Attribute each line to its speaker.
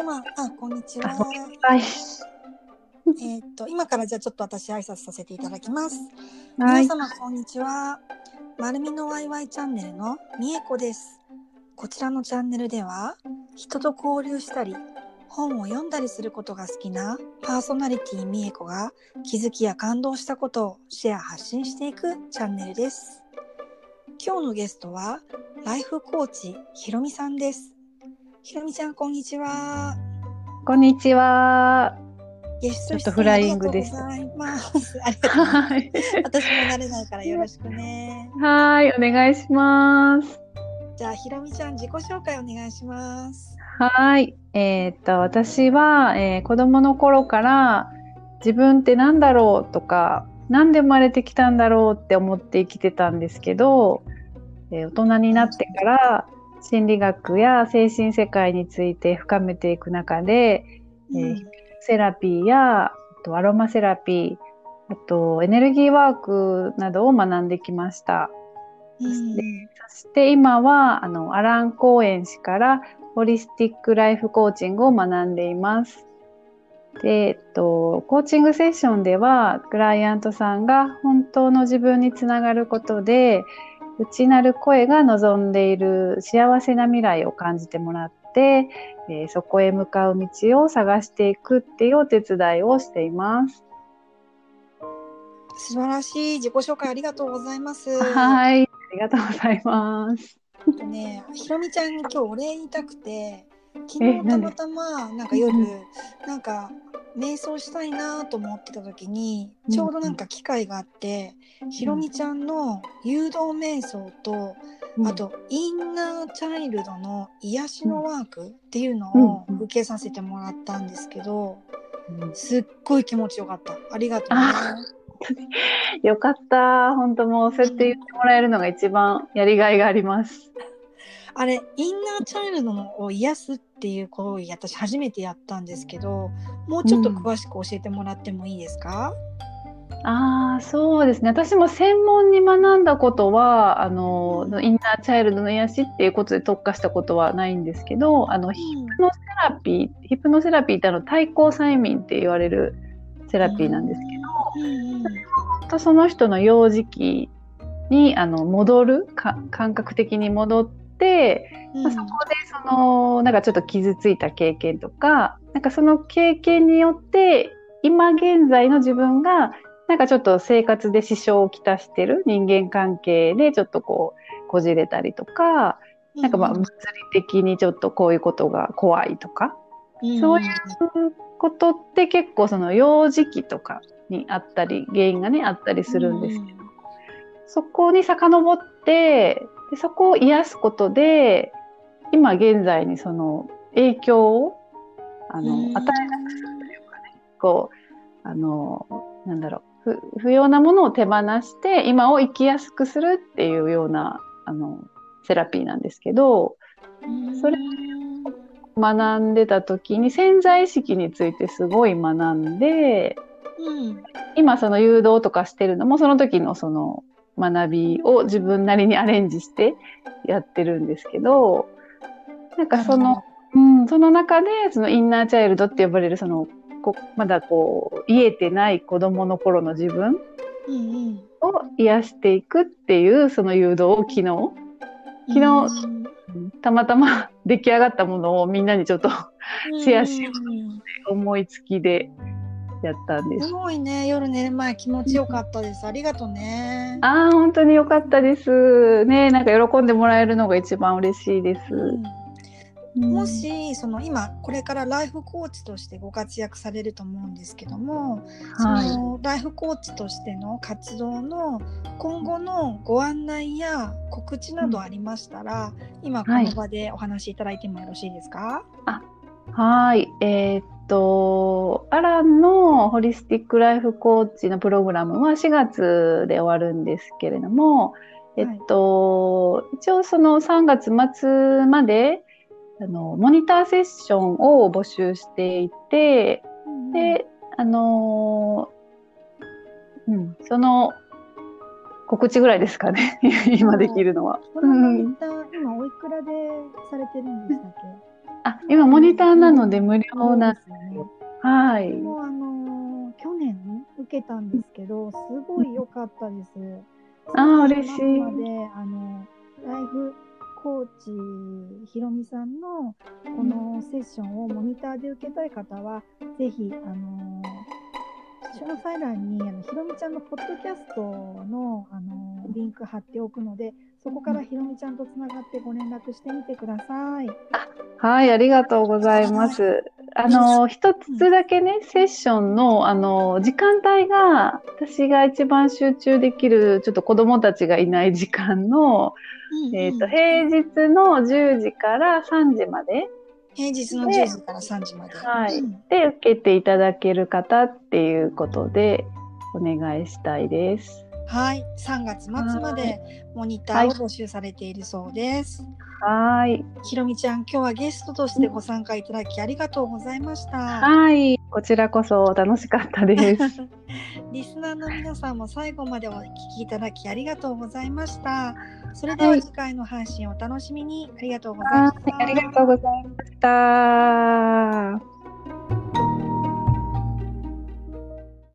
Speaker 1: 様、あ、こんにちは。
Speaker 2: はい。
Speaker 1: えーっと、今からじゃあちょっと私挨拶させていただきます。
Speaker 2: はい
Speaker 1: 皆様、こんにちは。まるみのワイワイチャンネルのみえこです。こちらのチャンネルでは、人と交流したり、本を読んだりすることが好きなパーソナリティみえこが気づきや感動したことをシェア発信していくチャンネルです。今日のゲストは、ライフコーチひろみさんです。ひろみちゃん、こんにちは。
Speaker 2: こんにちは。
Speaker 1: ゲスト
Speaker 2: ちょっとフライングでした
Speaker 1: ありがとうございます。ありがとうございます。
Speaker 2: はい。
Speaker 1: 私も慣れないからよろしくね。
Speaker 2: はい、お願いします。
Speaker 1: じゃあ、ひろみちゃん、自己紹介お願いします。
Speaker 2: はい。えーっと、私は、えー子供の頃から自分って何だろうとか、何で生まれてきたんだろうって思って生きてたんですけど、えー大人になってから心理学や精神世界について深めていく中で、えーセラピーやあとアロマセラピー、あとエネルギーワークなどを学んできました。
Speaker 1: うん
Speaker 2: そして今はあのアラン・コーエン氏からホリスティック・ライフ・コーチングを学んでいます。で、えっと、コーチングセッションではクライアントさんが本当の自分につながることで内なる声が望んでいる幸せな未来を感じてもらって、えーそこへ向かう道を探していくっていうお手伝いをしています。
Speaker 1: 素晴らしい自己紹介ありがとうございます。
Speaker 2: はい、ありがとうございます。
Speaker 1: えっとね、ひろみちゃんに今日お礼言いたくて、昨日たまたまなんか夜、なんか瞑想したいなと思ってた時に、
Speaker 2: うん
Speaker 1: ちょうどなんか機会があって、ひろみちゃんの誘導瞑想と、あとインナーチャイルドの癒しのワークっていうのを
Speaker 2: うんうん
Speaker 1: 受けさせてもらったんですけど、
Speaker 2: うん
Speaker 1: すっごい気持ちよかった。ありがとうね。
Speaker 2: よかった。本当もうそうやって言ってもらえるのが一番やりがいがあります。
Speaker 1: あれ、インナーチャイルドのを癒すっていう行為、私初めてやったんですけど、もうちょっと詳しく教えてもらってもいいですか、
Speaker 2: ああ、そうですね。私も専門に学んだことは、あの、インナーチャイルドの癒しっていうことで特化したことはないんですけど、あの、ヒプノセラピー、ヒプノセラピーってあの、対抗催眠って言われるセラピーなんですけど、
Speaker 1: うん
Speaker 2: その人の幼児期にあの戻るか感覚的に戻って、
Speaker 1: うん。
Speaker 2: まあそこでそのなんかちょっと傷ついた経験とかなんかその経験によって今現在の自分がなんかちょっと生活で支障をきたしてる人間関係でちょっとこうこじれたりとかなんかまあ物理的にちょっとこういうことが怖いとかそういうことって結構その幼児期とかにあったり原因がねあったりするんですけど、そこに遡ってでそこを癒すことで今現在にその影響をあの、
Speaker 1: うん。
Speaker 2: 与えなくするというかね。こうあのなんだろう。不不要なものを手放して今を生きやすくするっていうようなあのセラピーなんですけど
Speaker 1: うん。
Speaker 2: それ学んでた時に潜在意識についてすごい学んで
Speaker 1: うん。
Speaker 2: 今その誘導とかしてるのもその時のその学びを自分なりにアレンジしてやってるんですけどなんかその、うん、その中でそのインナーチャイルドって呼ばれるそのこまだこう癒えてない子供の頃の自分を癒していくっていうその誘導を昨日昨日
Speaker 1: うん。
Speaker 2: たまたま 出来上がったものをみんなにちょっと シェアしよ
Speaker 1: うん
Speaker 2: 思いつきでやったんです
Speaker 1: す。ごいね夜寝る前気持ちよかったですありがとうね
Speaker 2: ああ、本当に良かったです。ね、なんか喜んでもらえるのが一番嬉しいです。
Speaker 1: うん
Speaker 2: うん
Speaker 1: も、しその今これからライフコーチとしてご活躍されると思うんですけども、
Speaker 2: はい。
Speaker 1: そのライフコーチとしての活動の今後のご案内や告知などありましたら、今この場でお話しいただいてもよろしいですか、
Speaker 2: はい。えーっと、アランのホリスティックライフコーチのプログラムは4月で終わるんですけれども、えっと、一応その3月末まで、あの、モニターセッションを募集していて、で、あのーうん、その告知ぐらいですかね、今できるのは。
Speaker 1: このモニター、今おいくらでされてるんでしたっけ？
Speaker 2: あ、今モニターなので無料なん
Speaker 1: ですよね。
Speaker 2: はい。
Speaker 1: もうあの去年受けたんですけど、すごい良かったです。
Speaker 2: あー嬉しい
Speaker 1: で、あのライフコーチひろみさんのこのセッションをモニターで受けたい方は、ぜひあの詳細欄にあのひろみちゃんのポッドキャストのあのリンク貼っておくので、そこからひろみちゃんとつながってご連絡してみてください。
Speaker 2: はい、ありがとうございます。あの、一つだけね、セッションの、あの、時間帯が、私が一番集中できる、ちょっと子供たちがいない時間の、えっ、と、平日の10時から3時まで
Speaker 1: 平日の10時から3時まで。
Speaker 2: はい
Speaker 1: うん
Speaker 2: で受けていただける方っていうことで、お願いしたいです。
Speaker 1: はい、3月末までモニターを募集されているそうです。
Speaker 2: はい。
Speaker 1: ひろみちゃん、今日はゲストとしてご参加いただきありがとうございました。
Speaker 2: はい。こちらこそ楽しかったです。
Speaker 1: リスナーの皆さんも最後までお聞きいただきありがとうございました。それでは次回の配信をお楽しみに。ありがとうございました。
Speaker 2: はい。ありがとうございました。